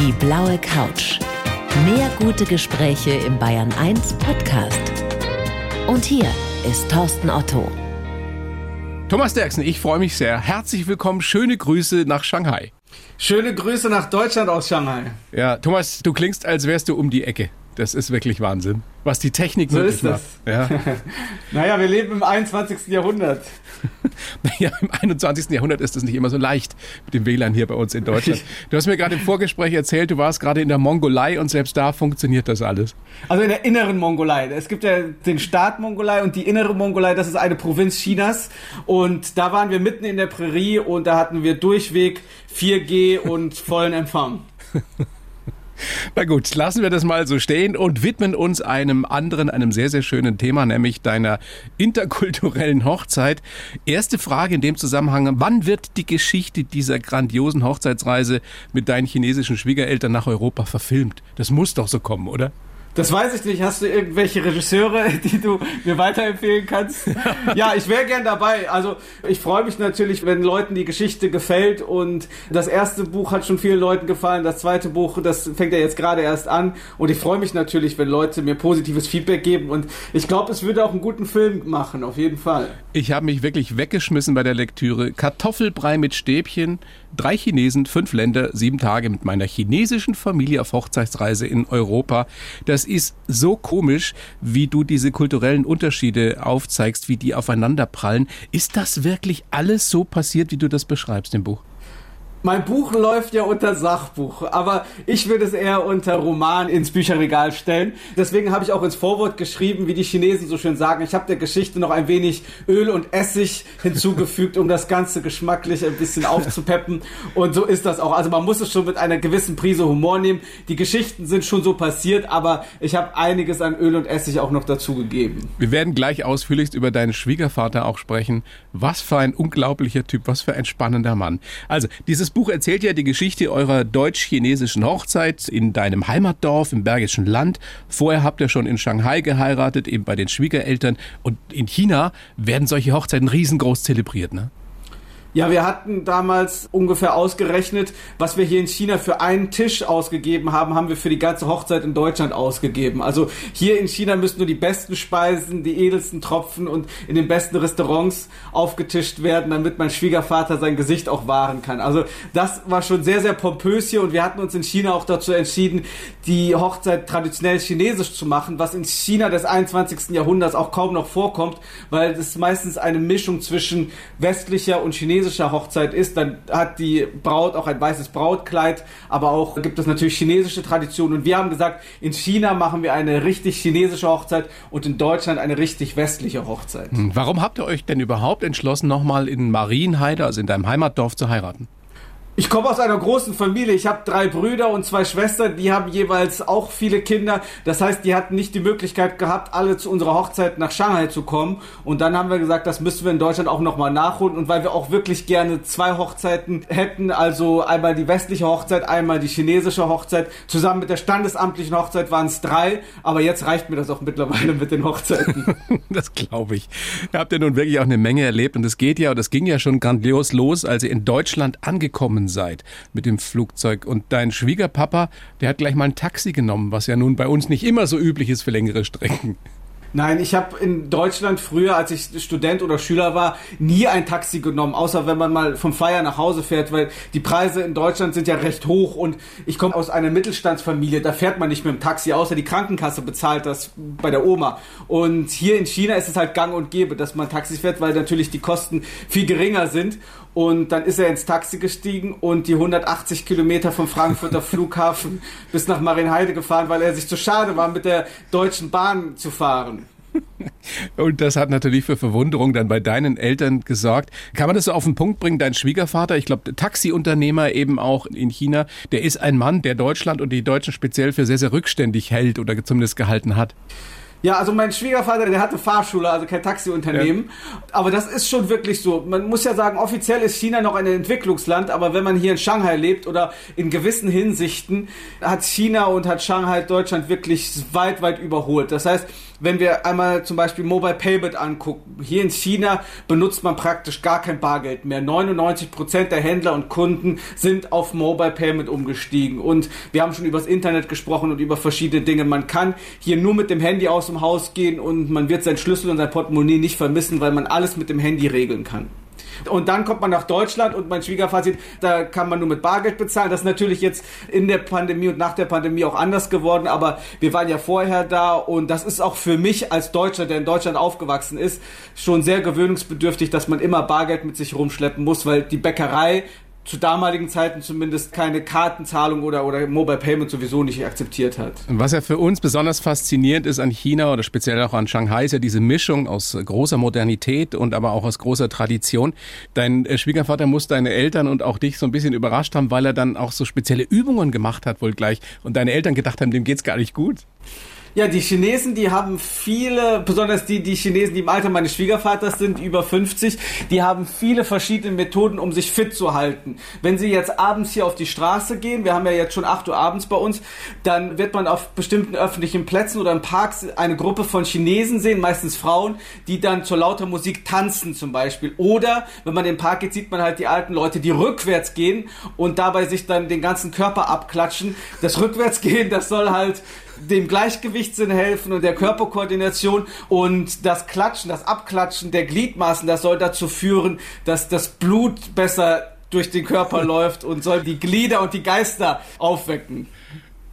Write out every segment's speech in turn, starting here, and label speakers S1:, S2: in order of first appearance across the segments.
S1: Die blaue Couch. Mehr gute Gespräche im Bayern 1 Podcast. Und hier ist Thorsten Otto.
S2: Thomas Derksen, ich freue mich sehr. Herzlich willkommen. Schöne Grüße nach Shanghai.
S3: Schöne Grüße nach Deutschland aus Shanghai.
S2: Ja, Thomas, du klingst, als wärst du um die Ecke. Das ist wirklich Wahnsinn, was die Technik
S3: so
S2: möglich
S3: ist das.
S2: macht. Ja.
S3: naja, wir leben im 21. Jahrhundert.
S2: naja, im 21. Jahrhundert ist es nicht immer so leicht mit dem WLAN hier bei uns in Deutschland. Du hast mir gerade im Vorgespräch erzählt, du warst gerade in der Mongolei und selbst da funktioniert das alles.
S3: Also in der inneren Mongolei. Es gibt ja den Staat Mongolei und die innere Mongolei, das ist eine Provinz Chinas. Und da waren wir mitten in der Prärie und da hatten wir durchweg 4G und vollen Empfang.
S2: Na gut, lassen wir das mal so stehen und widmen uns einem anderen, einem sehr, sehr schönen Thema, nämlich deiner interkulturellen Hochzeit. Erste Frage in dem Zusammenhang, wann wird die Geschichte dieser grandiosen Hochzeitsreise mit deinen chinesischen Schwiegereltern nach Europa verfilmt? Das muss doch so kommen, oder?
S3: Das weiß ich nicht. Hast du irgendwelche Regisseure, die du mir weiterempfehlen kannst? ja, ich wäre gern dabei. Also ich freue mich natürlich, wenn Leuten die Geschichte gefällt. Und das erste Buch hat schon vielen Leuten gefallen. Das zweite Buch, das fängt ja jetzt gerade erst an. Und ich freue mich natürlich, wenn Leute mir positives Feedback geben. Und ich glaube, es würde auch einen guten Film machen, auf jeden Fall.
S2: Ich habe mich wirklich weggeschmissen bei der Lektüre. Kartoffelbrei mit Stäbchen, drei Chinesen, fünf Länder, sieben Tage mit meiner chinesischen Familie auf Hochzeitsreise in Europa. Das ist so komisch, wie du diese kulturellen Unterschiede aufzeigst, wie die aufeinanderprallen. Ist das wirklich alles so passiert, wie du das beschreibst im Buch?
S3: Mein Buch läuft ja unter Sachbuch, aber ich würde es eher unter Roman ins Bücherregal stellen. Deswegen habe ich auch ins Vorwort geschrieben, wie die Chinesen so schön sagen, ich habe der Geschichte noch ein wenig Öl und Essig hinzugefügt, um das Ganze geschmacklich ein bisschen aufzupeppen. Und so ist das auch. Also man muss es schon mit einer gewissen Prise Humor nehmen. Die Geschichten sind schon so passiert, aber ich habe einiges an Öl und Essig auch noch dazugegeben.
S2: Wir werden gleich ausführlichst über deinen Schwiegervater auch sprechen. Was für ein unglaublicher Typ, was für ein spannender Mann. Also dieses Buch erzählt ja die Geschichte eurer deutsch-chinesischen Hochzeit in deinem Heimatdorf im Bergischen Land. Vorher habt ihr schon in Shanghai geheiratet, eben bei den Schwiegereltern. Und in China werden solche Hochzeiten riesengroß zelebriert, ne?
S3: Ja, wir hatten damals ungefähr ausgerechnet, was wir hier in China für einen Tisch ausgegeben haben, haben wir für die ganze Hochzeit in Deutschland ausgegeben. Also hier in China müssen nur die besten Speisen, die edelsten Tropfen und in den besten Restaurants aufgetischt werden, damit mein Schwiegervater sein Gesicht auch wahren kann. Also das war schon sehr, sehr pompös hier und wir hatten uns in China auch dazu entschieden, die Hochzeit traditionell chinesisch zu machen, was in China des 21. Jahrhunderts auch kaum noch vorkommt, weil es meistens eine Mischung zwischen westlicher und chinesischer chinesischer Hochzeit ist, dann hat die Braut auch ein weißes Brautkleid, aber auch gibt es natürlich chinesische Traditionen. Und wir haben gesagt, in China machen wir eine richtig chinesische Hochzeit und in Deutschland eine richtig westliche Hochzeit.
S2: Hm, warum habt ihr euch denn überhaupt entschlossen, nochmal in Marienheide, also in deinem Heimatdorf, zu heiraten?
S3: Ich komme aus einer großen Familie. Ich habe drei Brüder und zwei Schwestern, die haben jeweils auch viele Kinder. Das heißt, die hatten nicht die Möglichkeit gehabt, alle zu unserer Hochzeit nach Shanghai zu kommen. Und dann haben wir gesagt, das müssen wir in Deutschland auch nochmal nachholen. Und weil wir auch wirklich gerne zwei Hochzeiten hätten, also einmal die westliche Hochzeit, einmal die chinesische Hochzeit, zusammen mit der standesamtlichen Hochzeit waren es drei. Aber jetzt reicht mir das auch mittlerweile mit den Hochzeiten.
S2: das glaube ich. Ihr habt ja nun wirklich auch eine Menge erlebt. Und es geht ja, und es ging ja schon grandios los, als ihr in Deutschland angekommen seid mit dem Flugzeug. Und dein Schwiegerpapa, der hat gleich mal ein Taxi genommen, was ja nun bei uns nicht immer so üblich ist für längere Strecken.
S3: Nein, ich habe in Deutschland früher, als ich Student oder Schüler war, nie ein Taxi genommen, außer wenn man mal vom Feier nach Hause fährt, weil die Preise in Deutschland sind ja recht hoch und ich komme aus einer Mittelstandsfamilie, da fährt man nicht mit dem Taxi, außer die Krankenkasse bezahlt das bei der Oma. Und hier in China ist es halt gang und gäbe, dass man Taxi fährt, weil natürlich die Kosten viel geringer sind. Und dann ist er ins Taxi gestiegen und die 180 Kilometer vom Frankfurter Flughafen bis nach Marienheide gefahren, weil er sich zu schade war, mit der Deutschen Bahn zu fahren.
S2: Und das hat natürlich für Verwunderung dann bei deinen Eltern gesorgt. Kann man das so auf den Punkt bringen? Dein Schwiegervater, ich glaube, Taxiunternehmer eben auch in China, der ist ein Mann, der Deutschland und die Deutschen speziell für sehr, sehr rückständig hält oder zumindest gehalten hat.
S3: Ja, also mein Schwiegervater, der hatte Fahrschule, also kein Taxiunternehmen. Ja. Aber das ist schon wirklich so. Man muss ja sagen, offiziell ist China noch ein Entwicklungsland, aber wenn man hier in Shanghai lebt oder in gewissen Hinsichten, hat China und hat Shanghai Deutschland wirklich weit, weit überholt. Das heißt, wenn wir einmal zum Beispiel Mobile Payment angucken, hier in China benutzt man praktisch gar kein Bargeld mehr. 99 Prozent der Händler und Kunden sind auf Mobile Payment umgestiegen. Und wir haben schon über das Internet gesprochen und über verschiedene Dinge. Man kann hier nur mit dem Handy aus dem Haus gehen und man wird seinen Schlüssel und sein Portemonnaie nicht vermissen, weil man alles mit dem Handy regeln kann. Und dann kommt man nach Deutschland und mein Schwiegervater sieht, da kann man nur mit Bargeld bezahlen. Das ist natürlich jetzt in der Pandemie und nach der Pandemie auch anders geworden, aber wir waren ja vorher da und das ist auch für mich als Deutscher, der in Deutschland aufgewachsen ist, schon sehr gewöhnungsbedürftig, dass man immer Bargeld mit sich rumschleppen muss, weil die Bäckerei zu damaligen Zeiten zumindest keine Kartenzahlung oder, oder Mobile Payment sowieso nicht akzeptiert hat.
S2: Was ja für uns besonders faszinierend ist an China oder speziell auch an Shanghai, ist ja diese Mischung aus großer Modernität und aber auch aus großer Tradition. Dein äh, Schwiegervater muss deine Eltern und auch dich so ein bisschen überrascht haben, weil er dann auch so spezielle Übungen gemacht hat wohl gleich und deine Eltern gedacht haben, dem geht's gar nicht gut.
S3: Ja, die Chinesen, die haben viele, besonders die, die Chinesen, die im Alter meines Schwiegervaters sind, über 50, die haben viele verschiedene Methoden, um sich fit zu halten. Wenn sie jetzt abends hier auf die Straße gehen, wir haben ja jetzt schon 8 Uhr abends bei uns, dann wird man auf bestimmten öffentlichen Plätzen oder im Park eine Gruppe von Chinesen sehen, meistens Frauen, die dann zur lauter Musik tanzen zum Beispiel. Oder, wenn man in den Park geht, sieht man halt die alten Leute, die rückwärts gehen und dabei sich dann den ganzen Körper abklatschen. Das Rückwärtsgehen, das soll halt dem Gleichgewichtssinn helfen und der Körperkoordination und das Klatschen, das Abklatschen der Gliedmaßen, das soll dazu führen, dass das Blut besser durch den Körper läuft und soll die Glieder und die Geister aufwecken.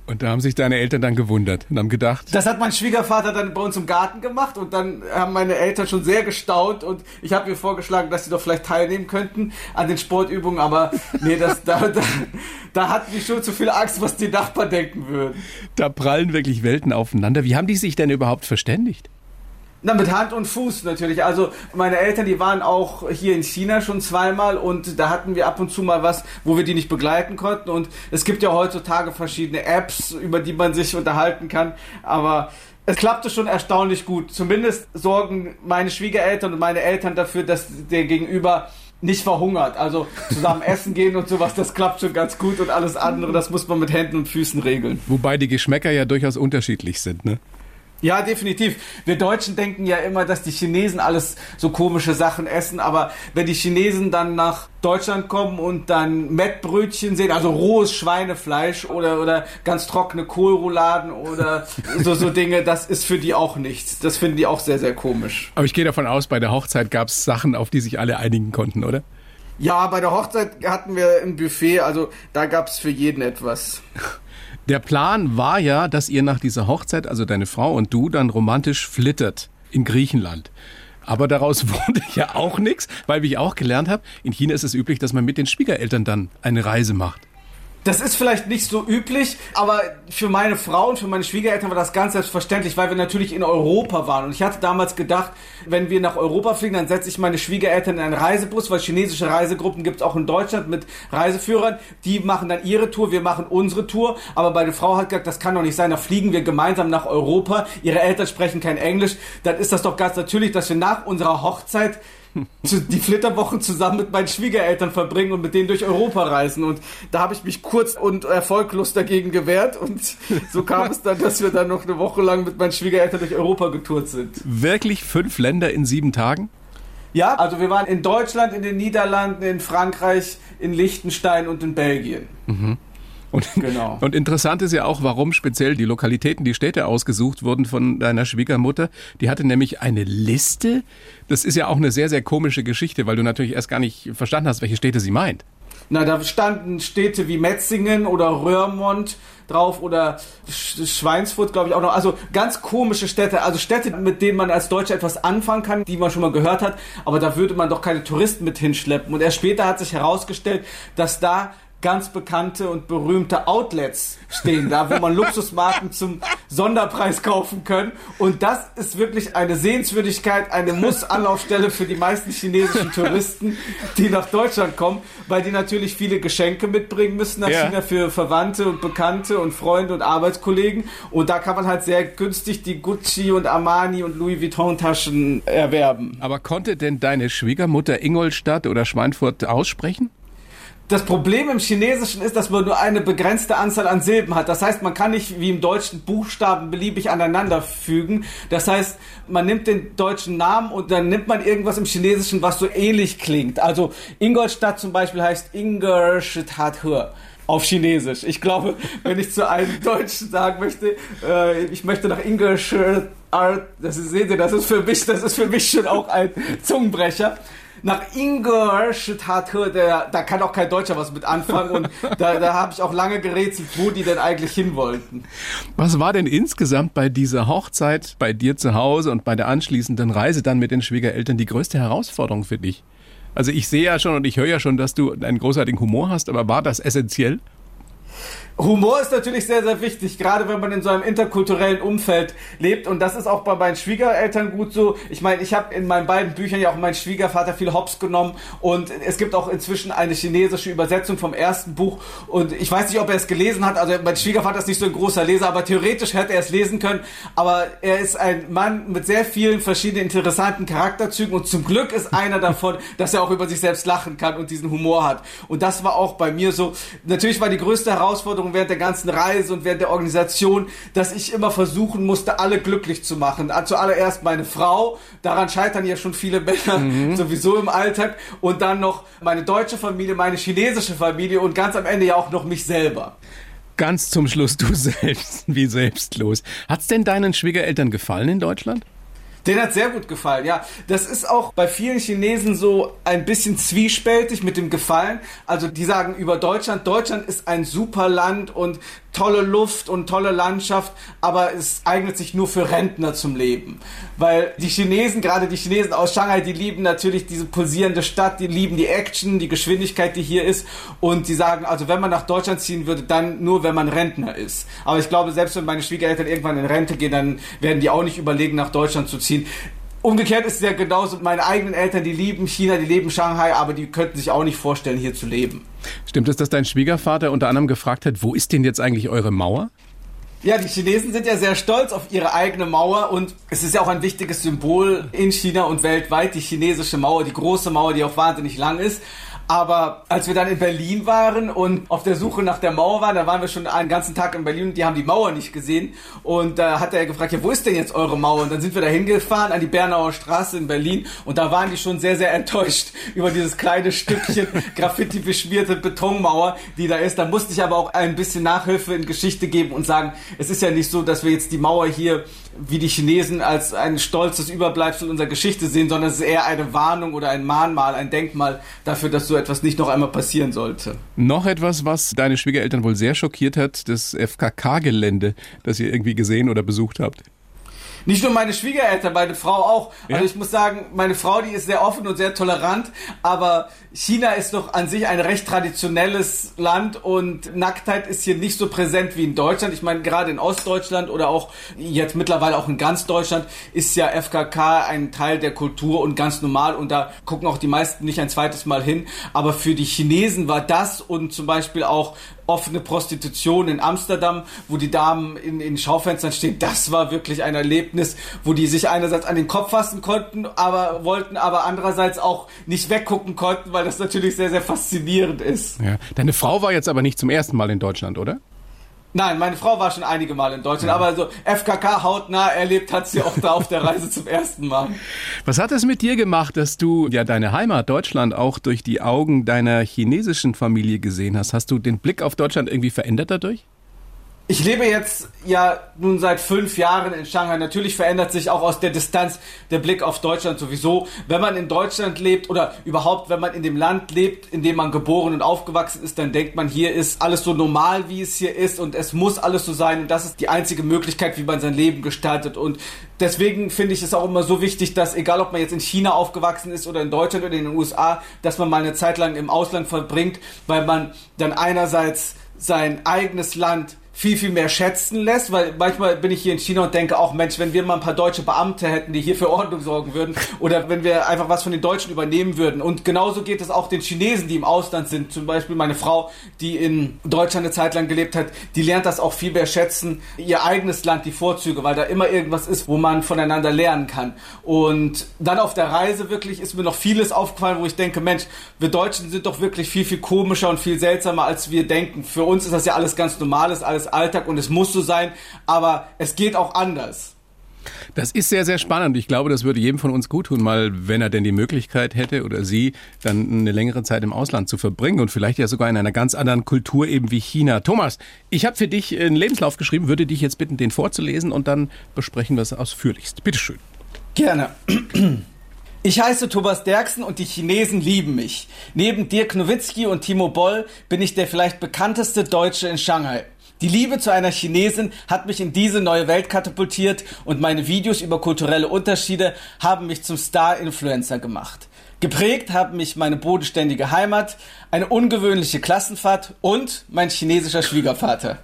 S2: Und da haben sich deine Eltern dann gewundert und haben gedacht.
S3: Das hat mein Schwiegervater dann bei uns im Garten gemacht und dann haben meine Eltern schon sehr gestaunt und ich habe mir vorgeschlagen, dass sie doch vielleicht teilnehmen könnten an den Sportübungen, aber nee, das, da, da, da hatten die schon zu viel Angst, was die Nachbarn denken würden.
S2: Da prallen wirklich Welten aufeinander. Wie haben die sich denn überhaupt verständigt?
S3: Na, mit Hand und Fuß natürlich. Also meine Eltern, die waren auch hier in China schon zweimal und da hatten wir ab und zu mal was, wo wir die nicht begleiten konnten. Und es gibt ja heutzutage verschiedene Apps, über die man sich unterhalten kann. Aber es klappte schon erstaunlich gut. Zumindest sorgen meine Schwiegereltern und meine Eltern dafür, dass der Gegenüber nicht verhungert. Also zusammen essen gehen und sowas, das klappt schon ganz gut und alles andere, das muss man mit Händen und Füßen regeln.
S2: Wobei die Geschmäcker ja durchaus unterschiedlich sind, ne?
S3: Ja, definitiv. Wir Deutschen denken ja immer, dass die Chinesen alles so komische Sachen essen, aber wenn die Chinesen dann nach Deutschland kommen und dann Mettbrötchen sehen, also rohes Schweinefleisch oder, oder ganz trockene Kohlrouladen oder so, so Dinge, das ist für die auch nichts. Das finden die auch sehr, sehr komisch.
S2: Aber ich gehe davon aus, bei der Hochzeit gab es Sachen, auf die sich alle einigen konnten, oder?
S3: Ja, bei der Hochzeit hatten wir ein Buffet, also da gab es für jeden etwas.
S2: Der Plan war ja, dass ihr nach dieser Hochzeit, also deine Frau und du, dann romantisch flittert in Griechenland. Aber daraus wurde ja auch nichts, weil wie ich auch gelernt habe, in China ist es üblich, dass man mit den Schwiegereltern dann eine Reise macht.
S3: Das ist vielleicht nicht so üblich, aber für meine Frau und für meine Schwiegereltern war das ganz selbstverständlich, weil wir natürlich in Europa waren. Und ich hatte damals gedacht, wenn wir nach Europa fliegen, dann setze ich meine Schwiegereltern in einen Reisebus, weil chinesische Reisegruppen gibt es auch in Deutschland mit Reiseführern. Die machen dann ihre Tour, wir machen unsere Tour. Aber meine Frau hat gesagt, das kann doch nicht sein, da fliegen wir gemeinsam nach Europa. Ihre Eltern sprechen kein Englisch. Dann ist das doch ganz natürlich, dass wir nach unserer Hochzeit die Flitterwochen zusammen mit meinen Schwiegereltern verbringen und mit denen durch Europa reisen. Und da habe ich mich kurz und erfolglos dagegen gewehrt. Und so kam es dann, dass wir dann noch eine Woche lang mit meinen Schwiegereltern durch Europa getourt sind.
S2: Wirklich fünf Länder in sieben Tagen?
S3: Ja, also wir waren in Deutschland, in den Niederlanden, in Frankreich, in Liechtenstein und in Belgien.
S2: Mhm. Und, genau. und interessant ist ja auch, warum speziell die Lokalitäten, die Städte ausgesucht wurden von deiner Schwiegermutter. Die hatte nämlich eine Liste. Das ist ja auch eine sehr, sehr komische Geschichte, weil du natürlich erst gar nicht verstanden hast, welche Städte sie meint.
S3: Na, da standen Städte wie Metzingen oder Röhrmond drauf oder Schweinsfurt, glaube ich auch noch. Also ganz komische Städte, also Städte, mit denen man als Deutscher etwas anfangen kann, die man schon mal gehört hat, aber da würde man doch keine Touristen mit hinschleppen. Und erst später hat sich herausgestellt, dass da ganz bekannte und berühmte Outlets stehen da, wo man Luxusmarken zum Sonderpreis kaufen kann. Und das ist wirklich eine Sehenswürdigkeit, eine Muss-Anlaufstelle für die meisten chinesischen Touristen, die nach Deutschland kommen, weil die natürlich viele Geschenke mitbringen müssen nach ja. China für Verwandte und Bekannte und Freunde und Arbeitskollegen. Und da kann man halt sehr günstig die Gucci und Armani und Louis Vuitton Taschen erwerben.
S2: Aber konnte denn deine Schwiegermutter Ingolstadt oder Schweinfurt aussprechen?
S3: Das Problem im Chinesischen ist, dass man nur eine begrenzte Anzahl an Silben hat. Das heißt, man kann nicht wie im Deutschen Buchstaben beliebig aneinander fügen. Das heißt, man nimmt den deutschen Namen und dann nimmt man irgendwas im Chinesischen, was so ähnlich klingt. Also Ingolstadt zum Beispiel heißt Ingolstadt auf Chinesisch. Ich glaube, wenn ich zu einem Deutschen sagen möchte, äh, ich möchte nach Ingolstadt, das ist, sehen Sie, das ist für mich, das ist für mich schon auch ein Zungenbrecher nach Ingolstadt, der, da kann auch kein Deutscher was mit anfangen und da, da habe ich auch lange gerätselt, wo die denn eigentlich hin wollten.
S2: Was war denn insgesamt bei dieser Hochzeit, bei dir zu Hause und bei der anschließenden Reise dann mit den Schwiegereltern die größte Herausforderung für dich? Also ich sehe ja schon und ich höre ja schon, dass du einen großartigen Humor hast, aber war das essentiell?
S3: Humor ist natürlich sehr, sehr wichtig, gerade wenn man in so einem interkulturellen Umfeld lebt. Und das ist auch bei meinen Schwiegereltern gut so. Ich meine, ich habe in meinen beiden Büchern ja auch meinen Schwiegervater viel Hops genommen. Und es gibt auch inzwischen eine chinesische Übersetzung vom ersten Buch. Und ich weiß nicht, ob er es gelesen hat. Also mein Schwiegervater ist nicht so ein großer Leser, aber theoretisch hätte er es lesen können. Aber er ist ein Mann mit sehr vielen verschiedenen interessanten Charakterzügen. Und zum Glück ist einer davon, dass er auch über sich selbst lachen kann und diesen Humor hat. Und das war auch bei mir so. Natürlich war die größte Herausforderung, Herausforderung während der ganzen Reise und während der Organisation, dass ich immer versuchen musste, alle glücklich zu machen. Zuallererst meine Frau, daran scheitern ja schon viele Männer mhm. sowieso im Alltag. Und dann noch meine deutsche Familie, meine chinesische Familie und ganz am Ende ja auch noch mich selber.
S2: Ganz zum Schluss du selbst, wie selbstlos. Hat's denn deinen Schwiegereltern gefallen in Deutschland?
S3: Den hat sehr gut gefallen, ja. Das ist auch bei vielen Chinesen so ein bisschen zwiespältig mit dem Gefallen. Also die sagen über Deutschland, Deutschland ist ein super Land und tolle Luft und tolle Landschaft, aber es eignet sich nur für Rentner zum Leben. Weil die Chinesen, gerade die Chinesen aus Shanghai, die lieben natürlich diese pulsierende Stadt, die lieben die Action, die Geschwindigkeit, die hier ist und die sagen, also wenn man nach Deutschland ziehen würde, dann nur, wenn man Rentner ist. Aber ich glaube, selbst wenn meine Schwiegereltern irgendwann in Rente gehen, dann werden die auch nicht überlegen, nach Deutschland zu ziehen. Umgekehrt ist es ja genauso, meine eigenen Eltern, die lieben China, die leben Shanghai, aber die könnten sich auch nicht vorstellen, hier zu leben.
S2: Stimmt es, dass dein Schwiegervater unter anderem gefragt hat, wo ist denn jetzt eigentlich eure Mauer?
S3: Ja, die Chinesen sind ja sehr stolz auf ihre eigene Mauer und es ist ja auch ein wichtiges Symbol in China und weltweit, die chinesische Mauer, die große Mauer, die auch wahnsinnig lang ist. Aber als wir dann in Berlin waren und auf der Suche nach der Mauer waren, da waren wir schon einen ganzen Tag in Berlin und die haben die Mauer nicht gesehen. Und da hat er gefragt, ja, wo ist denn jetzt eure Mauer? Und dann sind wir da hingefahren an die Bernauer Straße in Berlin und da waren die schon sehr, sehr enttäuscht über dieses kleine Stückchen Graffiti beschmierte Betonmauer, die da ist. Da musste ich aber auch ein bisschen Nachhilfe in Geschichte geben und sagen, es ist ja nicht so, dass wir jetzt die Mauer hier wie die Chinesen als ein stolzes Überbleibsel unserer Geschichte sehen, sondern es ist eher eine Warnung oder ein Mahnmal, ein Denkmal dafür, dass so etwas nicht noch einmal passieren sollte.
S2: Noch etwas, was deine Schwiegereltern wohl sehr schockiert hat, das FKK-Gelände, das ihr irgendwie gesehen oder besucht habt.
S3: Nicht nur meine Schwiegereltern, meine Frau auch. Ja? Also ich muss sagen, meine Frau, die ist sehr offen und sehr tolerant, aber China ist doch an sich ein recht traditionelles Land und Nacktheit ist hier nicht so präsent wie in Deutschland. Ich meine, gerade in Ostdeutschland oder auch jetzt mittlerweile auch in ganz Deutschland ist ja FKK ein Teil der Kultur und ganz normal und da gucken auch die meisten nicht ein zweites Mal hin. Aber für die Chinesen war das und zum Beispiel auch offene Prostitution in Amsterdam, wo die Damen in, in Schaufenstern stehen, das war wirklich ein Erlebnis, wo die sich einerseits an den Kopf fassen konnten, aber wollten aber andererseits auch nicht weggucken konnten, weil das natürlich sehr, sehr faszinierend ist.
S2: Ja. Deine Frau war jetzt aber nicht zum ersten Mal in Deutschland, oder?
S3: Nein, meine Frau war schon einige Mal in Deutschland, ja. aber so FKK hautnah erlebt hat sie auch da auf der Reise zum ersten Mal.
S2: Was hat es mit dir gemacht, dass du ja deine Heimat Deutschland auch durch die Augen deiner chinesischen Familie gesehen hast? Hast du den Blick auf Deutschland irgendwie verändert dadurch?
S3: Ich lebe jetzt ja nun seit fünf Jahren in Shanghai. Natürlich verändert sich auch aus der Distanz der Blick auf Deutschland sowieso. Wenn man in Deutschland lebt oder überhaupt, wenn man in dem Land lebt, in dem man geboren und aufgewachsen ist, dann denkt man, hier ist alles so normal, wie es hier ist und es muss alles so sein und das ist die einzige Möglichkeit, wie man sein Leben gestaltet. Und deswegen finde ich es auch immer so wichtig, dass egal ob man jetzt in China aufgewachsen ist oder in Deutschland oder in den USA, dass man mal eine Zeit lang im Ausland verbringt, weil man dann einerseits sein eigenes Land viel, viel mehr schätzen lässt, weil manchmal bin ich hier in China und denke auch, Mensch, wenn wir mal ein paar deutsche Beamte hätten, die hier für Ordnung sorgen würden oder wenn wir einfach was von den Deutschen übernehmen würden. Und genauso geht es auch den Chinesen, die im Ausland sind. Zum Beispiel meine Frau, die in Deutschland eine Zeit lang gelebt hat, die lernt das auch viel mehr schätzen, ihr eigenes Land, die Vorzüge, weil da immer irgendwas ist, wo man voneinander lernen kann. Und dann auf der Reise wirklich ist mir noch vieles aufgefallen, wo ich denke, Mensch, wir Deutschen sind doch wirklich viel, viel komischer und viel seltsamer, als wir denken. Für uns ist das ja alles ganz normales, alles Alltag und es muss so sein, aber es geht auch anders.
S2: Das ist sehr, sehr spannend. Ich glaube, das würde jedem von uns gut tun, mal, wenn er denn die Möglichkeit hätte oder sie, dann eine längere Zeit im Ausland zu verbringen und vielleicht ja sogar in einer ganz anderen Kultur eben wie China. Thomas, ich habe für dich einen Lebenslauf geschrieben, würde dich jetzt bitten, den vorzulesen und dann besprechen wir es ausführlichst. Bitteschön.
S3: Gerne. Ich heiße Thomas Derksen und die Chinesen lieben mich. Neben Dirk Nowitzki und Timo Boll bin ich der vielleicht bekannteste Deutsche in Shanghai. Die Liebe zu einer Chinesin hat mich in diese neue Welt katapultiert und meine Videos über kulturelle Unterschiede haben mich zum Star-Influencer gemacht. Geprägt haben mich meine bodenständige Heimat, eine ungewöhnliche Klassenfahrt und mein chinesischer Schwiegervater.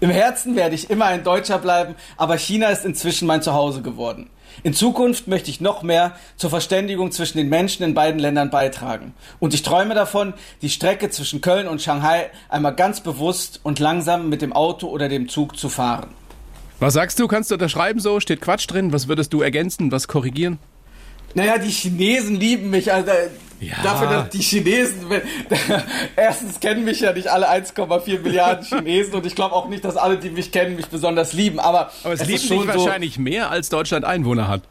S3: Im Herzen werde ich immer ein Deutscher bleiben, aber China ist inzwischen mein Zuhause geworden. In Zukunft möchte ich noch mehr zur Verständigung zwischen den Menschen in beiden Ländern beitragen. Und ich träume davon, die Strecke zwischen Köln und Shanghai einmal ganz bewusst und langsam mit dem Auto oder dem Zug zu fahren.
S2: Was sagst du? Kannst du unterschreiben so? Steht Quatsch drin? Was würdest du ergänzen? Was korrigieren?
S3: Naja, die Chinesen lieben mich. Also ja. dafür, dass die Chinesen, erstens kennen mich ja nicht alle 1,4 Milliarden Chinesen und ich glaube auch nicht, dass alle, die mich kennen, mich besonders lieben. Aber,
S2: aber es, es lieben schon wahrscheinlich so, mehr, als Deutschland Einwohner hat.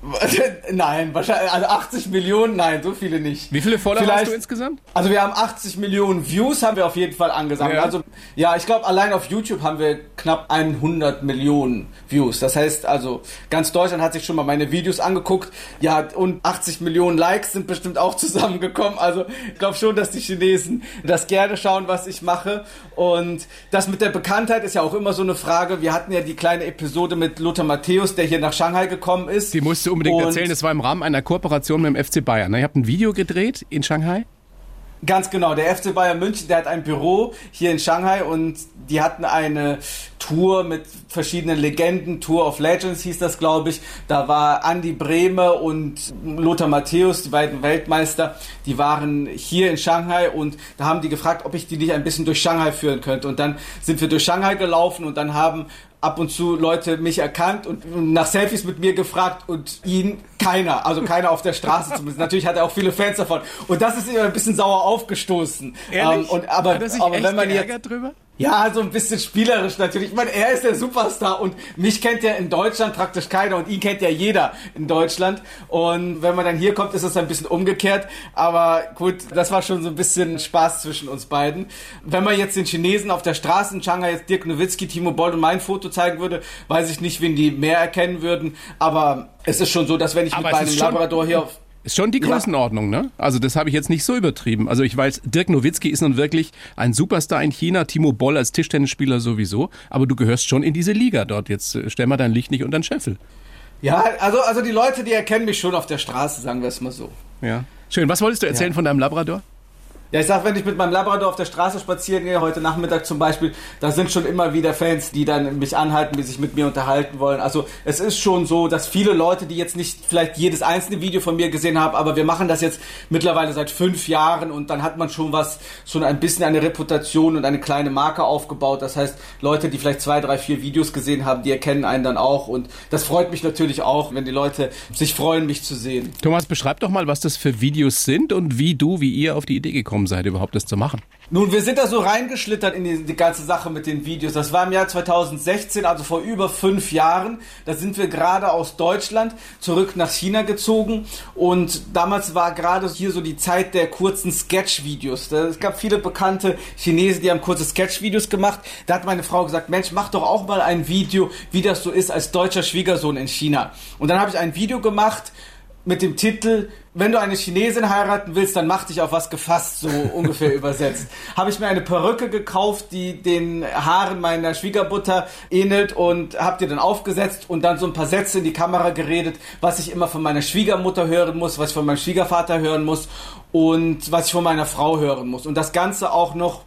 S3: Nein, wahrscheinlich, also 80 Millionen, nein, so viele nicht.
S2: Wie viele Follower Vielleicht, hast du insgesamt?
S3: Also wir haben 80 Millionen Views, haben wir auf jeden Fall angesammelt. Ja. Also ja, ich glaube allein auf YouTube haben wir knapp 100 Millionen Views. Das heißt also, ganz Deutschland hat sich schon mal meine Videos angeguckt. Ja, und 80 Millionen Likes sind bestimmt auch zusammengekommen. Also ich glaube schon, dass die Chinesen das gerne schauen, was ich mache. Und das mit der Bekanntheit ist ja auch immer so eine Frage. Wir hatten ja die kleine Episode mit Lothar Matthäus, der hier nach Shanghai gekommen ist.
S2: Die musste du unbedingt und erzählen. Das war im Rahmen einer Kooperation mit dem FC Bayern. Ne? Ihr habt ein Video gedreht in Shanghai?
S3: Ganz genau. Der FC Bayern München, der hat ein Büro hier in Shanghai und die hatten eine Tour mit verschiedenen Legenden. Tour of Legends hieß das, glaube ich. Da war Andy Brehme und Lothar Matthäus, die beiden Weltmeister, die waren hier in Shanghai und da haben die gefragt, ob ich die nicht ein bisschen durch Shanghai führen könnte. Und dann sind wir durch Shanghai gelaufen und dann haben ab und zu Leute mich erkannt und nach Selfies mit mir gefragt und ihn keiner, also keiner auf der Straße zumindest. Natürlich hat er auch viele Fans davon und das ist ihm ein bisschen sauer aufgestoßen.
S2: Ehrlich?
S3: Ähm, und aber,
S2: hat er sich
S3: aber
S2: echt
S3: wenn man
S2: jetzt drüber?
S3: Ja, so ein bisschen spielerisch natürlich. Ich meine, er ist der Superstar und mich kennt ja in Deutschland praktisch keiner und ihn kennt ja jeder in Deutschland. Und wenn man dann hier kommt, ist es ein bisschen umgekehrt. Aber gut, das war schon so ein bisschen Spaß zwischen uns beiden. Wenn man jetzt den Chinesen auf der Straße in Shanghai jetzt Dirk Nowitzki, Timo Boll und mein Foto zeigen würde, weiß ich nicht, wen die mehr erkennen würden. Aber es ist schon so, dass wenn ich
S2: Aber
S3: mit meinem Labrador hier auf
S2: ist schon die Größenordnung, ne? Also das habe ich jetzt nicht so übertrieben. Also ich weiß, Dirk Nowitzki ist nun wirklich ein Superstar in China, Timo Boll als Tischtennisspieler sowieso, aber du gehörst schon in diese Liga dort. Jetzt äh, stell mal dein Licht nicht unter den Scheffel.
S3: Ja, also, also die Leute, die erkennen mich schon auf der Straße, sagen wir es mal so.
S2: Ja. Schön. Was wolltest du erzählen ja. von deinem Labrador?
S3: Ja, ich sag, wenn ich mit meinem Labrador auf der Straße spazieren gehe, heute Nachmittag zum Beispiel, da sind schon immer wieder Fans, die dann mich anhalten, die sich mit mir unterhalten wollen. Also es ist schon so, dass viele Leute, die jetzt nicht vielleicht jedes einzelne Video von mir gesehen haben, aber wir machen das jetzt mittlerweile seit fünf Jahren und dann hat man schon was, schon ein bisschen eine Reputation und eine kleine Marke aufgebaut. Das heißt, Leute, die vielleicht zwei, drei, vier Videos gesehen haben, die erkennen einen dann auch und das freut mich natürlich auch, wenn die Leute sich freuen, mich zu sehen.
S2: Thomas, beschreib doch mal, was das für Videos sind und wie du, wie ihr auf die Idee gekommen gekommen seid, überhaupt das zu machen?
S3: Nun, wir sind da so reingeschlittert in die, die, ganze Sache mit den Videos. Das war im Jahr 2016, also vor über fünf Jahren. Da sind wir gerade aus Deutschland zurück nach China gezogen und damals war gerade hier so die Zeit der kurzen Sketch-Videos. Es gab viele bekannte Chinesen, die haben kurze Sketch-Videos gemacht. Da hat meine Frau gesagt, Mensch, mach doch auch mal ein Video, wie das so ist als deutscher Schwiegersohn in China. Und dann habe ich ein Video gemacht, mit dem Titel, wenn du eine Chinesin heiraten willst, dann mach dich auf was gefasst, so ungefähr übersetzt. Habe ich mir eine Perücke gekauft, die den Haaren meiner Schwiegermutter ähnelt und habe die dann aufgesetzt und dann so ein paar Sätze in die Kamera geredet, was ich immer von meiner Schwiegermutter hören muss, was ich von meinem Schwiegervater hören muss und was ich von meiner Frau hören muss. Und das Ganze auch noch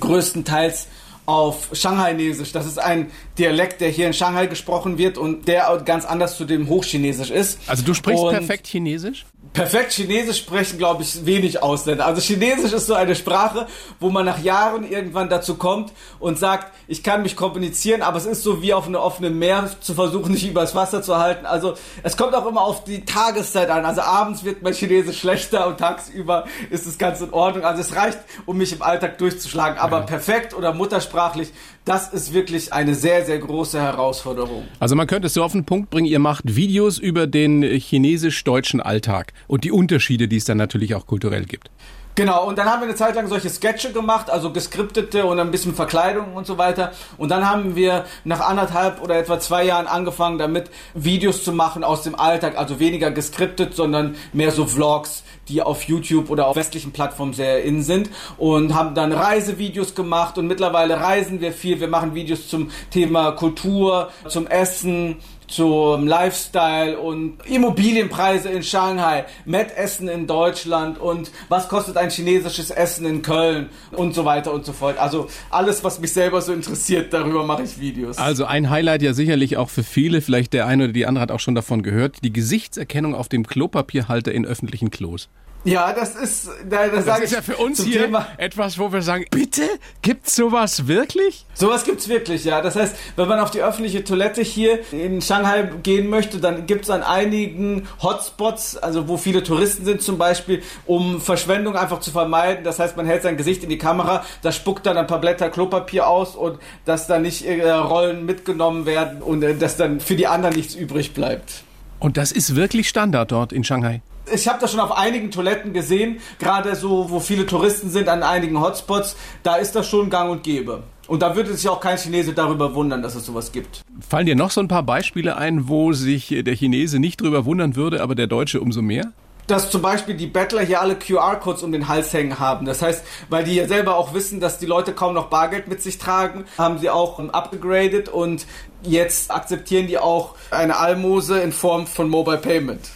S3: größtenteils auf Shanghainesisch. Das ist ein Dialekt, der hier in Shanghai gesprochen wird und der ganz anders zu dem Hochchinesisch ist.
S2: Also du sprichst
S3: und
S2: perfekt Chinesisch?
S3: Perfekt Chinesisch sprechen, glaube ich, wenig Ausländer. Also Chinesisch ist so eine Sprache, wo man nach Jahren irgendwann dazu kommt und sagt, ich kann mich kommunizieren, aber es ist so wie auf einem offenen Meer zu versuchen, nicht übers Wasser zu halten. Also es kommt auch immer auf die Tageszeit an. Also abends wird mein Chinesisch schlechter und tagsüber ist es ganz in Ordnung. Also es reicht, um mich im Alltag durchzuschlagen. Aber ja. perfekt oder muttersprachlich, das ist wirklich eine sehr, sehr große Herausforderung.
S2: Also man könnte es so auf den Punkt bringen, ihr macht Videos über den chinesisch-deutschen Alltag und die Unterschiede, die es dann natürlich auch kulturell gibt.
S3: Genau, und dann haben wir eine Zeit lang solche Sketche gemacht, also geskriptete und ein bisschen Verkleidung und so weiter. Und dann haben wir nach anderthalb oder etwa zwei Jahren angefangen, damit Videos zu machen aus dem Alltag, also weniger geskriptet, sondern mehr so Vlogs, die auf YouTube oder auf westlichen Plattformen sehr in sind und haben dann Reisevideos gemacht und mittlerweile reisen wir viel. Wir machen Videos zum Thema Kultur, zum Essen, zum Lifestyle und Immobilienpreise in Shanghai, Mettessen in Deutschland und was kostet ein chinesisches Essen in Köln und so weiter und so fort. Also alles, was mich selber so interessiert, darüber mache ich Videos.
S2: Also ein Highlight ja sicherlich auch für viele, vielleicht der eine oder die andere hat auch schon davon gehört, die Gesichtserkennung auf dem Klopapierhalter in öffentlichen Klos.
S3: Ja, das ist, da, das,
S2: das ist ja für uns hier Thema. etwas, wo wir sagen, bitte, gibt's sowas wirklich?
S3: Sowas gibt's wirklich, ja. Das heißt, wenn man auf die öffentliche Toilette hier in Shanghai gehen möchte, dann gibt's an einigen Hotspots, also wo viele Touristen sind zum Beispiel, um Verschwendung einfach zu vermeiden. Das heißt, man hält sein Gesicht in die Kamera, da spuckt dann ein paar Blätter Klopapier aus und dass dann nicht äh, Rollen mitgenommen werden und äh, dass dann für die anderen nichts übrig bleibt.
S2: Und das ist wirklich Standard dort in Shanghai?
S3: Ich habe das schon auf einigen Toiletten gesehen, gerade so, wo viele Touristen sind, an einigen Hotspots, da ist das schon gang und gäbe. Und da würde sich auch kein Chinese darüber wundern, dass es sowas gibt.
S2: Fallen dir noch so ein paar Beispiele ein, wo sich der Chinese nicht drüber wundern würde, aber der Deutsche umso mehr?
S3: dass zum Beispiel die Bettler hier alle QR-Codes um den Hals hängen haben. Das heißt, weil die ja selber auch wissen, dass die Leute kaum noch Bargeld mit sich tragen, haben sie auch upgraded und jetzt akzeptieren die auch eine Almose in Form von Mobile Payment.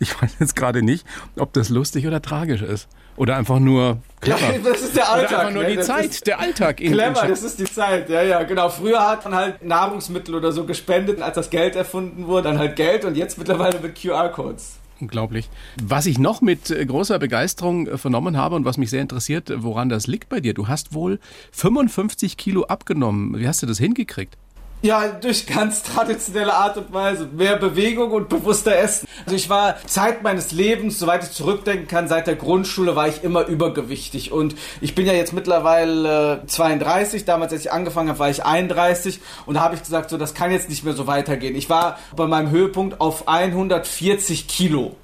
S2: Ich weiß jetzt gerade nicht, ob das lustig oder tragisch ist. Oder einfach nur
S3: clever. Das ist der Alltag.
S2: Oder einfach nur
S3: ne?
S2: die
S3: das
S2: Zeit, der Alltag.
S3: In clever, das ist die Zeit, ja, ja, genau. Früher hat man halt Nahrungsmittel oder so gespendet, als das Geld erfunden wurde, dann halt Geld und jetzt mittlerweile mit QR-Codes.
S2: Unglaublich. Was ich noch mit äh, großer Begeisterung äh, vernommen habe und was mich sehr interessiert, woran das liegt bei dir. Du hast wohl 55 Kilo abgenommen. Wie hast du das hingekriegt?
S3: Ja, durch ganz traditionelle Art und Weise. Mehr Bewegung und bewusster Essen. Also ich war Zeit meines Lebens, soweit ich zurückdenken kann, seit der Grundschule war ich immer übergewichtig. Und ich bin ja jetzt mittlerweile 32. Damals, als ich angefangen habe, war ich 31. Und da habe ich gesagt, so, das kann jetzt nicht mehr so weitergehen. Ich war bei meinem Höhepunkt auf 140 Kilo.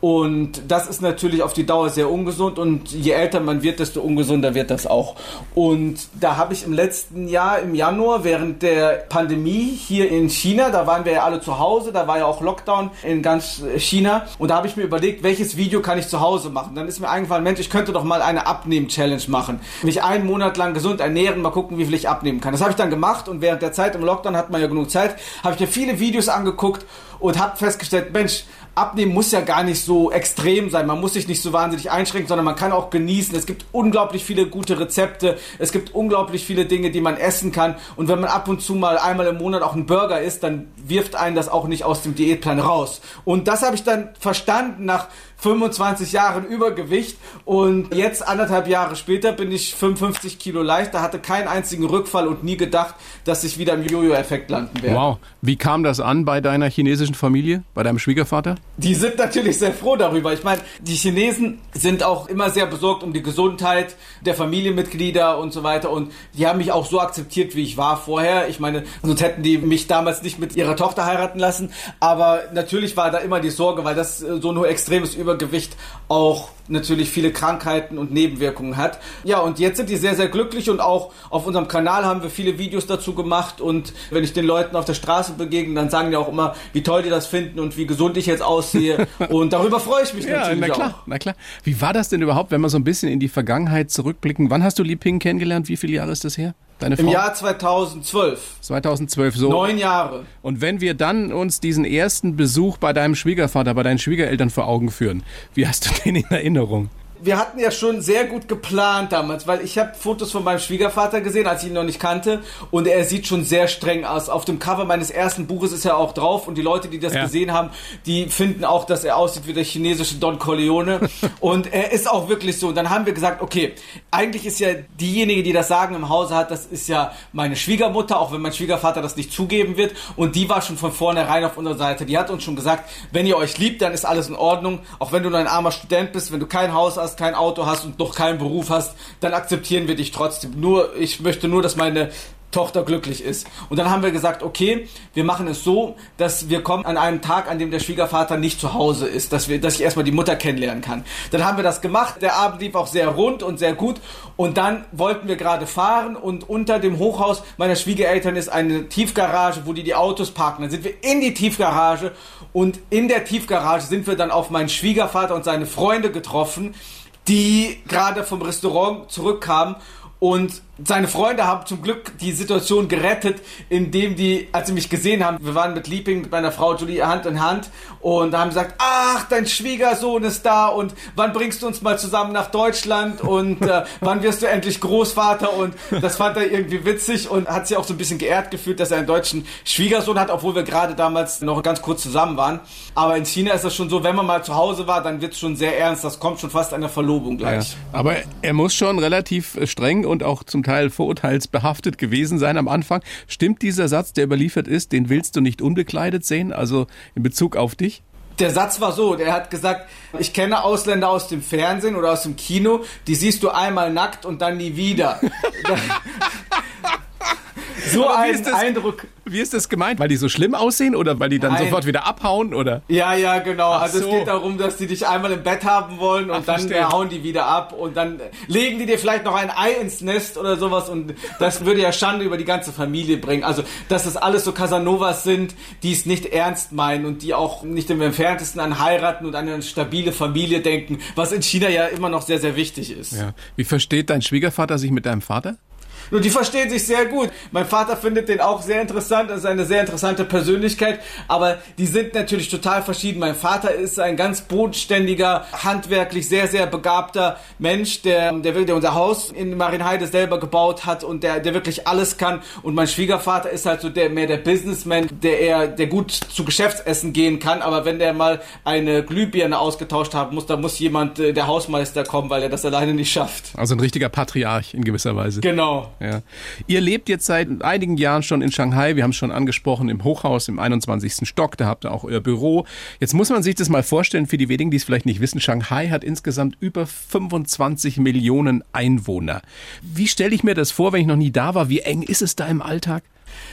S3: Und das ist natürlich auf die Dauer sehr ungesund und je älter man wird, desto ungesunder wird das auch. Und da habe ich im letzten Jahr, im Januar, während der Pandemie hier in China, da waren wir ja alle zu Hause, da war ja auch Lockdown in ganz China und da habe ich mir überlegt, welches Video kann ich zu Hause machen. Dann ist mir eingefallen, Mensch, ich könnte doch mal eine Abnehmen-Challenge machen. Mich einen Monat lang gesund ernähren, mal gucken, wie viel ich abnehmen kann. Das habe ich dann gemacht und während der Zeit im Lockdown hat man ja genug Zeit, habe ich mir viele Videos angeguckt und habe festgestellt, Mensch, Abnehmen muss ja gar nicht so extrem sein. Man muss sich nicht so wahnsinnig einschränken, sondern man kann auch genießen. Es gibt unglaublich viele gute Rezepte. Es gibt unglaublich viele Dinge, die man essen kann. Und wenn man ab und zu mal einmal im Monat auch einen Burger isst, dann wirft einen das auch nicht aus dem Diätplan raus. Und das habe ich dann verstanden nach 25 Jahren Übergewicht und jetzt anderthalb Jahre später bin ich 55 Kilo leichter, hatte keinen einzigen Rückfall und nie gedacht, dass ich wieder im Jojo-Effekt landen werde.
S2: Wow. Wie kam das an bei deiner chinesischen Familie, bei deinem Schwiegervater?
S3: Die sind natürlich sehr froh darüber. Ich meine, die Chinesen sind auch immer sehr besorgt um die Gesundheit der Familienmitglieder und so weiter und die haben mich auch so akzeptiert, wie ich war vorher. Ich meine, sonst hätten die mich damals nicht mit ihrer Tochter heiraten lassen, aber natürlich war da immer die Sorge, weil das so ein extremes Über Übergewicht auch natürlich viele Krankheiten und Nebenwirkungen hat. Ja, und jetzt sind die sehr, sehr glücklich und auch auf unserem Kanal haben wir viele Videos dazu gemacht und wenn ich den Leuten auf der Straße begegne, dann sagen die auch immer, wie toll die das finden und wie gesund ich jetzt aussehe und darüber freue ich mich ja, natürlich
S2: na klar,
S3: auch.
S2: Na klar. Wie war das denn überhaupt, wenn wir so ein bisschen in die Vergangenheit zurückblicken? Wann hast du Li Ping kennengelernt? Wie viele Jahre ist das her?
S3: Deine Frau? Im Jahr 2012.
S2: 2012, so.
S3: Neun Jahre.
S2: Und wenn wir dann uns diesen ersten Besuch bei deinem Schwiegervater, bei deinen Schwiegereltern vor Augen führen, wie hast du den in Erinnerung?
S3: Wir hatten ja schon sehr gut geplant damals, weil ich habe Fotos von meinem Schwiegervater gesehen, als ich ihn noch nicht kannte, und er sieht schon sehr streng aus. Auf dem Cover meines ersten Buches ist er auch drauf und die Leute, die das ja. gesehen haben, die finden auch, dass er aussieht wie der chinesische Don Corleone und er ist auch wirklich so. Und dann haben wir gesagt, okay, eigentlich ist ja diejenige, die das Sagen im Hause hat, das ist ja meine Schwiegermutter, auch wenn mein Schwiegervater das nicht zugeben wird und die war schon von vornherein auf unserer Seite. Die hat uns schon gesagt, wenn ihr euch liebt, dann ist alles in Ordnung, auch wenn du nur ein armer Student bist, wenn du kein Haus hast, kein Auto hast und noch keinen Beruf hast, dann akzeptieren wir dich trotzdem. Nur, ich möchte nur, dass meine Tochter glücklich ist. Und dann haben wir gesagt, okay, wir machen es so, dass wir kommen an einem Tag, an dem der Schwiegervater nicht zu Hause ist, dass wir, dass ich erstmal die Mutter kennenlernen kann. Dann haben wir das gemacht. Der Abend lief auch sehr rund und sehr gut. Und dann wollten wir gerade fahren und unter dem Hochhaus meiner Schwiegereltern ist eine Tiefgarage, wo die die Autos parken. Dann sind wir in die Tiefgarage und in der Tiefgarage sind wir dann auf meinen Schwiegervater und seine Freunde getroffen, die gerade vom Restaurant zurückkamen und seine Freunde haben zum Glück die Situation gerettet, indem die, als sie mich gesehen haben, wir waren mit Leaping, mit meiner Frau Julie Hand in Hand. Und haben gesagt, ach, dein Schwiegersohn ist da. Und wann bringst du uns mal zusammen nach Deutschland? Und äh, wann wirst du endlich Großvater? Und das fand er irgendwie witzig und hat sich auch so ein bisschen geehrt gefühlt, dass er einen deutschen Schwiegersohn hat, obwohl wir gerade damals noch ganz kurz zusammen waren. Aber in China ist das schon so, wenn man mal zu Hause war, dann wird es schon sehr ernst, das kommt schon fast an der Verlobung gleich.
S2: Ja, aber er muss schon relativ streng und auch zum Teil vorurteilsbehaftet gewesen sein am Anfang. Stimmt dieser Satz, der überliefert ist, den willst du nicht unbekleidet sehen, also in Bezug auf dich?
S3: Der Satz war so, der hat gesagt, ich kenne Ausländer aus dem Fernsehen oder aus dem Kino, die siehst du einmal nackt und dann nie wieder.
S2: so ein Eindruck wie ist das gemeint? Weil die so schlimm aussehen oder weil die dann Nein. sofort wieder abhauen oder?
S3: Ja, ja, genau. Ach also so. es geht darum, dass die dich einmal im Bett haben wollen und Ach, dann verstehe. hauen die wieder ab und dann legen die dir vielleicht noch ein Ei ins Nest oder sowas und das würde ja Schande über die ganze Familie bringen. Also, dass das alles so Casanovas sind, die es nicht ernst meinen und die auch nicht im entferntesten an heiraten und an eine stabile Familie denken, was in China ja immer noch sehr, sehr wichtig ist. Ja.
S2: Wie versteht dein Schwiegervater sich mit deinem Vater?
S3: Nur die verstehen sich sehr gut. Mein Vater findet den auch sehr interessant. Das ist eine sehr interessante Persönlichkeit. Aber die sind natürlich total verschieden. Mein Vater ist ein ganz bodenständiger, handwerklich sehr, sehr begabter Mensch, der, der, der unser Haus in Marienheide selber gebaut hat und der, der wirklich alles kann. Und mein Schwiegervater ist halt so der, mehr der Businessman, der eher, der gut zu Geschäftsessen gehen kann. Aber wenn der mal eine Glühbirne ausgetauscht haben muss, dann muss jemand, äh, der Hausmeister kommen, weil er das alleine nicht schafft.
S2: Also ein richtiger Patriarch in gewisser Weise.
S3: Genau.
S2: Ja. Ihr lebt jetzt seit einigen Jahren schon in Shanghai. Wir haben es schon angesprochen, im Hochhaus im 21. Stock. Da habt ihr auch euer Büro. Jetzt muss man sich das mal vorstellen, für die wenigen, die es vielleicht nicht wissen. Shanghai hat insgesamt über 25 Millionen Einwohner. Wie stelle ich mir das vor, wenn ich noch nie da war? Wie eng ist es da im Alltag?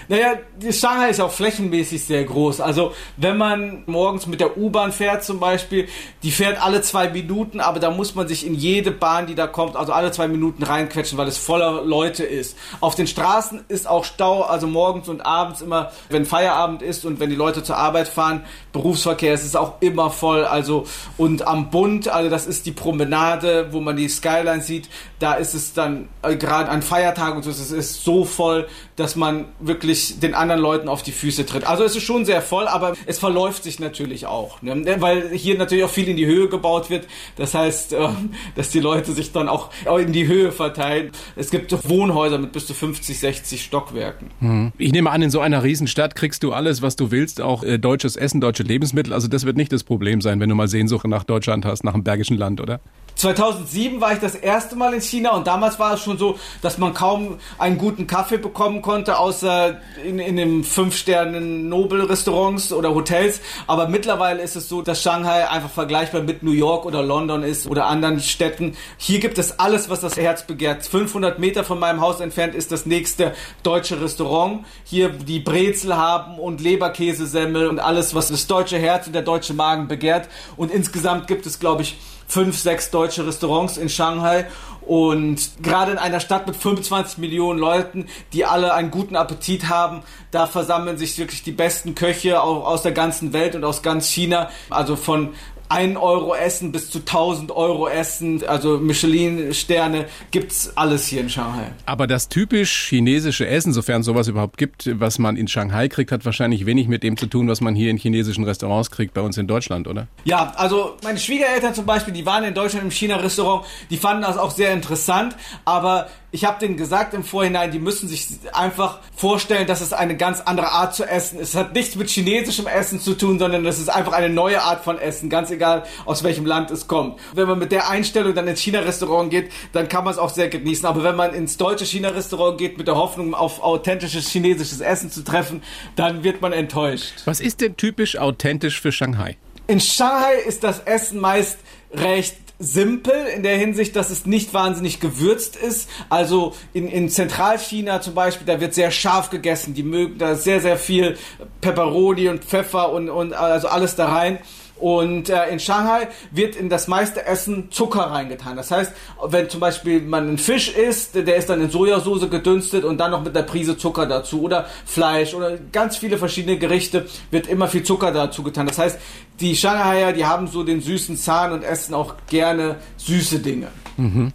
S3: Naja, Shanghai ist auch flächenmäßig sehr groß. Also wenn man morgens mit der U-Bahn fährt zum Beispiel, die fährt alle zwei Minuten, aber da muss man sich in jede Bahn, die da kommt, also alle zwei Minuten reinquetschen, weil es voller Leute ist. Auf den Straßen ist auch Stau, also morgens und abends immer, wenn Feierabend ist und wenn die Leute zur Arbeit fahren, Berufsverkehr, es ist auch immer voll. Also und am Bund, also das ist die Promenade, wo man die Skyline sieht, da ist es dann äh, gerade an Feiertagen und so, es ist so voll, dass man wirklich den anderen Leuten auf die Füße tritt. Also es ist schon sehr voll, aber es verläuft sich natürlich auch, ne? weil hier natürlich auch viel in die Höhe gebaut wird. Das heißt, äh, dass die Leute sich dann auch in die Höhe verteilen. Es gibt Wohnhäuser mit bis zu 50, 60 Stockwerken.
S2: Mhm. Ich nehme an, in so einer Riesenstadt kriegst du alles, was du willst, auch äh, deutsches Essen, deutsche Lebensmittel. Also das wird nicht das Problem sein, wenn du mal Sehnsucht nach Deutschland hast, nach dem Bergischen Land, oder?
S3: 2007 war ich das erste Mal in China und damals war es schon so, dass man kaum einen guten Kaffee bekommen konnte, außer in, in den Fünf-Sternen-Nobel-Restaurants oder Hotels. Aber mittlerweile ist es so, dass Shanghai einfach vergleichbar mit New York oder London ist oder anderen Städten. Hier gibt es alles, was das Herz begehrt. 500 Meter von meinem Haus entfernt ist das nächste deutsche Restaurant. Hier die Brezel haben und Leberkäsesemmel und alles, was das deutsche Herz und der deutsche Magen begehrt. Und insgesamt gibt es, glaube ich, fünf, sechs deutsche Restaurants in Shanghai und gerade in einer Stadt mit 25 Millionen Leuten, die alle einen guten Appetit haben, da versammeln sich wirklich die besten Köche auch aus der ganzen Welt und aus ganz China. Also von 1 Euro Essen bis zu 1000 Euro Essen, also Michelin-Sterne, gibt's alles hier in Shanghai.
S2: Aber das typisch chinesische Essen, sofern sowas überhaupt gibt, was man in Shanghai kriegt, hat wahrscheinlich wenig mit dem zu tun, was man hier in chinesischen Restaurants kriegt, bei uns in Deutschland, oder?
S3: Ja, also meine Schwiegereltern zum Beispiel, die waren in Deutschland im China-Restaurant, die fanden das auch sehr interessant, aber ich habe denen gesagt im Vorhinein, die müssen sich einfach vorstellen, dass es eine ganz andere Art zu essen ist. Es hat nichts mit chinesischem Essen zu tun, sondern es ist einfach eine neue Art von Essen, ganz egal aus welchem Land es kommt. Wenn man mit der Einstellung dann ins China-Restaurant geht, dann kann man es auch sehr genießen. Aber wenn man ins deutsche China-Restaurant geht mit der Hoffnung, auf authentisches chinesisches Essen zu treffen, dann wird man enttäuscht.
S2: Was ist denn typisch authentisch für Shanghai?
S3: In Shanghai ist das Essen meist recht simpel in der Hinsicht, dass es nicht wahnsinnig gewürzt ist. Also in, in Zentralchina zum Beispiel, da wird sehr scharf gegessen. Die mögen da sehr, sehr viel Peperoni und Pfeffer und, und also alles da rein. Und äh, in Shanghai wird in das meiste Essen Zucker reingetan. Das heißt, wenn zum Beispiel man einen Fisch isst, der ist dann in Sojasauce gedünstet und dann noch mit einer Prise Zucker dazu oder Fleisch oder ganz viele verschiedene Gerichte wird immer viel Zucker dazu getan. Das heißt, die Shanghaier, die haben so den süßen Zahn und essen auch gerne süße Dinge.
S2: Mhm.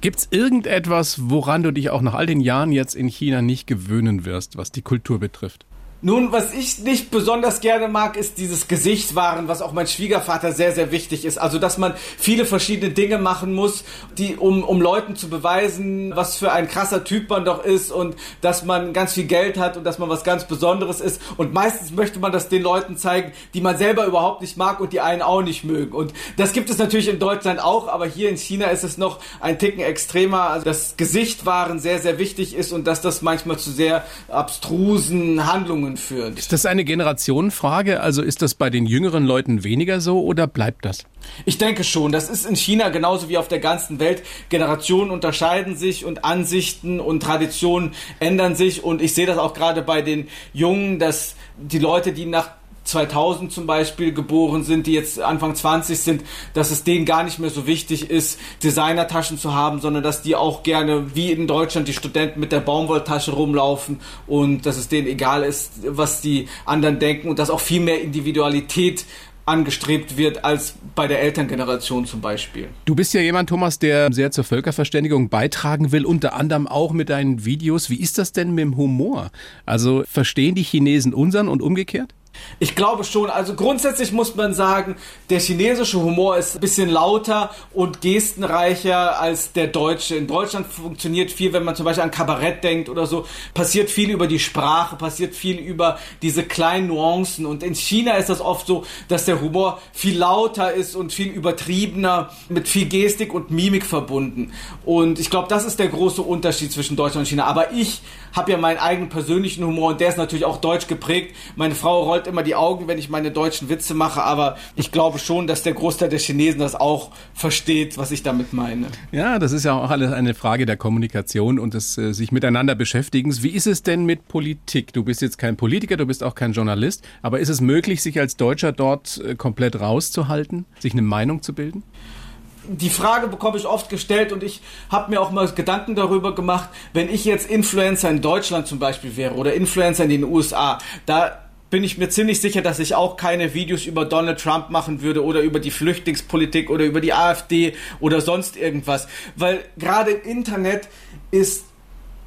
S2: Gibt es irgendetwas, woran du dich auch nach all den Jahren jetzt in China nicht gewöhnen wirst, was die Kultur betrifft?
S3: Nun, was ich nicht besonders gerne mag, ist dieses Gesichtswahren, was auch mein Schwiegervater sehr, sehr wichtig ist. Also, dass man viele verschiedene Dinge machen muss, die, um, um Leuten zu beweisen, was für ein krasser Typ man doch ist und dass man ganz viel Geld hat und dass man was ganz Besonderes ist. Und meistens möchte man das den Leuten zeigen, die man selber überhaupt nicht mag und die einen auch nicht mögen. Und das gibt es natürlich in Deutschland auch, aber hier in China ist es noch ein Ticken extremer. Also, dass Gesichtwahren sehr, sehr wichtig ist und dass das manchmal zu sehr abstrusen Handlungen Beziehungen führen.
S2: Ist das eine Generationenfrage? Also ist das bei den jüngeren Leuten weniger so oder bleibt das?
S3: Ich denke schon. Das ist in China genauso wie auf der ganzen Welt. Generationen unterscheiden sich und Ansichten und Traditionen ändern sich. Und ich sehe das auch gerade bei den Jungen, dass die Leute, die nach 2000 zum Beispiel geboren sind, die jetzt Anfang 20 sind, dass es denen gar nicht mehr so wichtig ist, Designertaschen zu haben, sondern dass die auch gerne, wie in Deutschland, die Studenten mit der Baumwolltasche rumlaufen und dass es denen egal ist, was die anderen denken und dass auch viel mehr Individualität angestrebt wird als bei der Elterngeneration zum Beispiel.
S2: Du bist ja jemand, Thomas, der sehr zur Völkerverständigung beitragen will, unter anderem auch mit deinen Videos. Wie ist das denn mit dem Humor? Also verstehen die Chinesen unseren und umgekehrt?
S3: Ich glaube schon. Also grundsätzlich muss man sagen, der chinesische Humor ist ein bisschen lauter und gestenreicher als der deutsche. In Deutschland funktioniert viel, wenn man zum Beispiel an Kabarett denkt oder so, passiert viel über die Sprache, passiert viel über diese kleinen Nuancen. Und in China ist das oft so, dass der Humor viel lauter ist und viel übertriebener, mit viel Gestik und Mimik verbunden. Und ich glaube, das ist der große Unterschied zwischen Deutschland und China. Aber ich habe ja meinen eigenen persönlichen Humor und der ist natürlich auch deutsch geprägt. Meine Frau rollt immer die Augen, wenn ich meine deutschen Witze mache, aber ich glaube schon, dass der Großteil der Chinesen das auch versteht, was ich damit meine.
S2: Ja, das ist ja auch alles eine Frage der Kommunikation und des äh, sich miteinander beschäftigens. Wie ist es denn mit Politik? Du bist jetzt kein Politiker, du bist auch kein Journalist, aber ist es möglich, sich als Deutscher dort äh, komplett rauszuhalten, sich eine Meinung zu bilden?
S3: die Frage bekomme ich oft gestellt und ich habe mir auch mal Gedanken darüber gemacht, wenn ich jetzt Influencer in Deutschland zum Beispiel wäre oder Influencer in den USA, da bin ich mir ziemlich sicher, dass ich auch keine Videos über Donald Trump machen würde oder über die Flüchtlingspolitik oder über die AfD oder sonst irgendwas. Weil gerade im Internet ist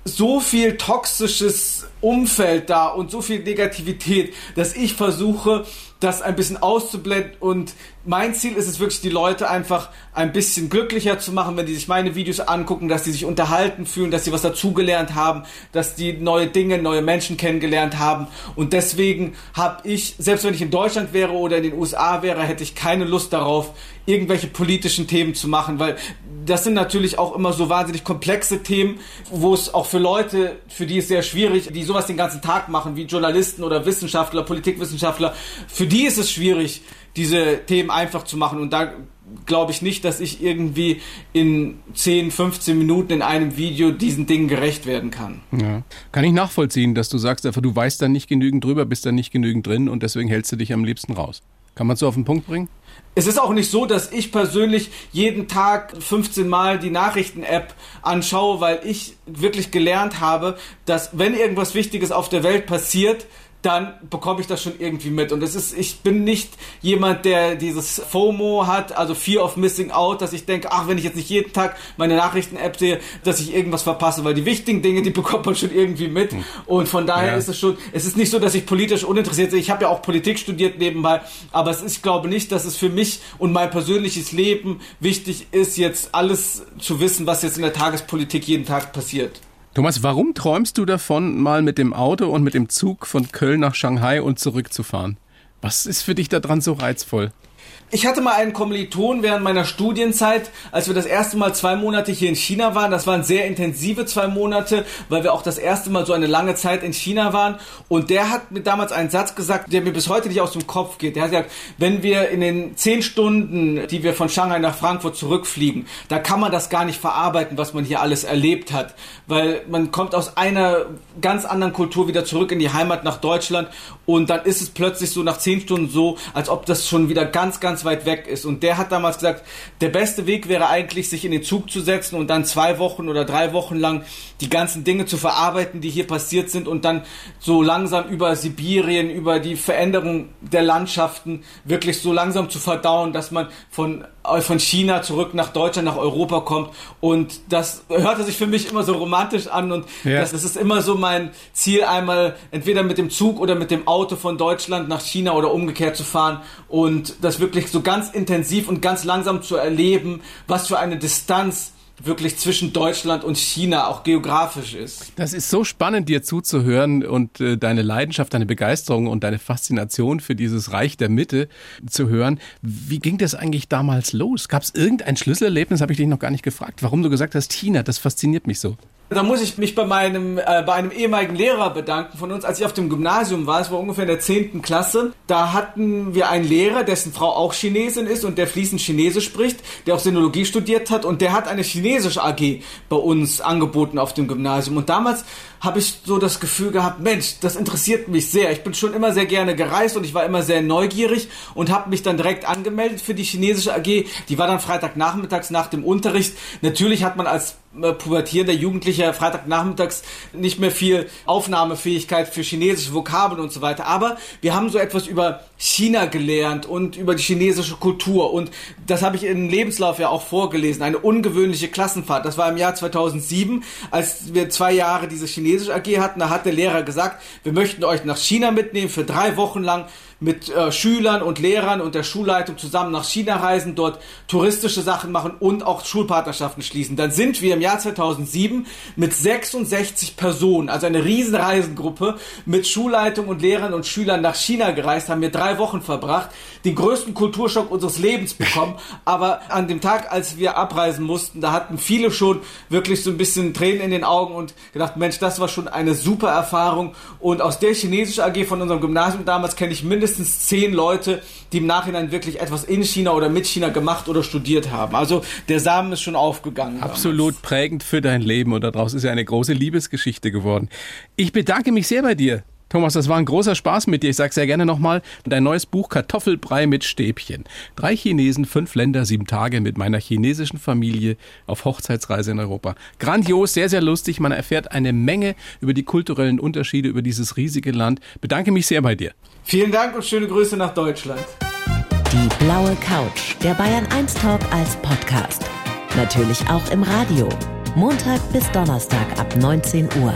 S3: so viel toxisches Umfeld da und so viel Negativität, dass ich versuche, das ein bisschen auszublenden und mein Ziel ist es wirklich, die Leute einfach ein bisschen glücklicher zu machen, wenn die sich meine Videos angucken, dass die sich unterhalten fühlen, dass sie was dazugelernt haben, dass die neue Dinge, neue Menschen kennengelernt haben. Und deswegen habe ich, selbst wenn ich in Deutschland wäre oder in den USA wäre, hätte ich keine Lust darauf, irgendwelche politischen Themen zu machen, weil das sind natürlich auch immer so wahnsinnig komplexe Themen, wo es auch für Leute, für die es sehr schwierig, die sowas den ganzen Tag machen, wie Journalisten oder Wissenschaftler, Politikwissenschaftler, für die ist es schwierig, diese Themen einfach zu machen. Und da glaube ich nicht, dass ich irgendwie in 10, 15 Minuten in einem Video diesen Dingen gerecht werden kann.
S2: Ja. Kann ich nachvollziehen, dass du sagst einfach, du weißt da nicht genügend drüber, bist da nicht genügend drin und deswegen hältst du dich am liebsten raus. Kann man so auf den Punkt bringen?
S3: Es ist auch nicht so, dass ich persönlich jeden Tag 15 Mal die Nachrichten-App anschaue, weil ich wirklich gelernt habe, dass wenn irgendwas Wichtiges auf der Welt passiert, dann bekomme ich das schon irgendwie mit. Und es ist, ich bin nicht jemand, der dieses FOMO hat, also Fear of Missing Out, dass ich denke, ach, wenn ich jetzt nicht jeden Tag meine Nachrichten-App sehe, dass ich irgendwas verpasse, weil die wichtigen Dinge, die bekommt man schon irgendwie mit. Hm. Und von daher ja. ist es schon, es ist nicht so, dass ich politisch uninteressiert bin. Ich habe ja auch Politik studiert nebenbei, aber es ist, ich glaube nicht, dass es für mich und mein persönliches Leben wichtig ist, jetzt alles zu wissen, was jetzt in der Tagespolitik jeden Tag passiert.
S2: Thomas, warum träumst du davon, mal mit dem Auto und mit dem Zug von Köln nach Shanghai und zurückzufahren? Was ist für dich daran so reizvoll?
S3: Ich hatte mal einen Kommiliton während meiner Studienzeit, als wir das erste Mal zwei Monate hier in China waren. Das waren sehr intensive zwei Monate, weil wir auch das erste Mal so eine lange Zeit in China waren. Und der hat mir damals einen Satz gesagt, der mir bis heute nicht aus dem Kopf geht. Der hat gesagt, wenn wir in den zehn Stunden, die wir von Shanghai nach Frankfurt zurückfliegen, da kann man das gar nicht verarbeiten, was man hier alles erlebt hat. Weil man kommt aus einer ganz anderen Kultur wieder zurück in die Heimat nach Deutschland und dann ist es plötzlich so nach zehn Stunden so, als ob das schon wieder ganz, ganz weit weg ist. Und der hat damals gesagt, der beste Weg wäre eigentlich, sich in den Zug zu setzen und dann zwei Wochen oder drei Wochen lang die ganzen Dinge zu verarbeiten, die hier passiert sind und dann so langsam über Sibirien, über die Veränderung der Landschaften wirklich so langsam zu verdauen, dass man von, äh, von China zurück nach Deutschland, nach Europa kommt. Und das hörte sich für mich immer so romantisch an und ja. das, das ist immer so mein Ziel, einmal entweder mit dem Zug oder mit dem Auto von Deutschland nach China oder umgekehrt zu fahren und das wirklich so ganz intensiv und ganz langsam zu erleben, was für eine Distanz wirklich zwischen Deutschland und China auch geografisch ist.
S2: Das ist so spannend, dir zuzuhören und äh, deine Leidenschaft, deine Begeisterung und deine Faszination für dieses Reich der Mitte zu hören. Wie ging das eigentlich damals los? Gab es irgendein Schlüsselerlebnis, habe ich dich noch gar nicht gefragt, warum du gesagt hast, China, das fasziniert mich so.
S3: Da muss ich mich bei meinem, äh, bei einem ehemaligen Lehrer bedanken von uns, als ich auf dem Gymnasium war. Es war ungefähr in der 10. Klasse. Da hatten wir einen Lehrer, dessen Frau auch Chinesin ist und der fließend Chinesisch spricht, der auch Sinologie studiert hat und der hat eine chinesische AG bei uns angeboten auf dem Gymnasium. Und damals habe ich so das Gefühl gehabt, Mensch, das interessiert mich sehr. Ich bin schon immer sehr gerne gereist und ich war immer sehr neugierig und habe mich dann direkt angemeldet für die chinesische AG. Die war dann Freitagnachmittags nach dem Unterricht. Natürlich hat man als äh, pubertierender Jugendlicher Freitagnachmittags nicht mehr viel Aufnahmefähigkeit für chinesische Vokabeln und so weiter. Aber wir haben so etwas über China gelernt und über die chinesische Kultur. Und das habe ich im Lebenslauf ja auch vorgelesen. Eine ungewöhnliche Klassenfahrt. Das war im Jahr 2007, als wir zwei Jahre diese chinesische AG hatten. Da hat der Lehrer gesagt, wir möchten euch nach China mitnehmen für drei Wochen lang mit äh, Schülern und Lehrern und der Schulleitung zusammen nach China reisen, dort touristische Sachen machen und auch Schulpartnerschaften schließen. Dann sind wir im Jahr 2007 mit 66 Personen, also eine riesen Reisengruppe mit Schulleitung und Lehrern und Schülern nach China gereist, haben wir drei Wochen verbracht, den größten Kulturschock unseres Lebens bekommen. Aber an dem Tag, als wir abreisen mussten, da hatten viele schon wirklich so ein bisschen Tränen in den Augen und gedacht, Mensch, das war schon eine super Erfahrung. Und aus der chinesischen AG von unserem Gymnasium damals kenne ich mindestens mindestens zehn Leute, die im Nachhinein wirklich etwas in China oder mit China gemacht oder studiert haben. Also der Samen ist schon aufgegangen.
S2: Absolut damals. prägend für dein Leben und daraus ist ja eine große Liebesgeschichte geworden. Ich bedanke mich sehr bei dir. Thomas, das war ein großer Spaß mit dir. Ich sage sehr gerne nochmal, dein neues Buch Kartoffelbrei mit Stäbchen. Drei Chinesen, fünf Länder, sieben Tage mit meiner chinesischen Familie auf Hochzeitsreise in Europa. Grandios, sehr, sehr lustig. Man erfährt eine Menge über die kulturellen Unterschiede, über dieses riesige Land. Bedanke mich sehr bei dir.
S3: Vielen Dank und schöne Grüße nach Deutschland.
S1: Die blaue Couch, der Bayern 1 Talk als Podcast. Natürlich auch im Radio. Montag bis Donnerstag ab 19 Uhr.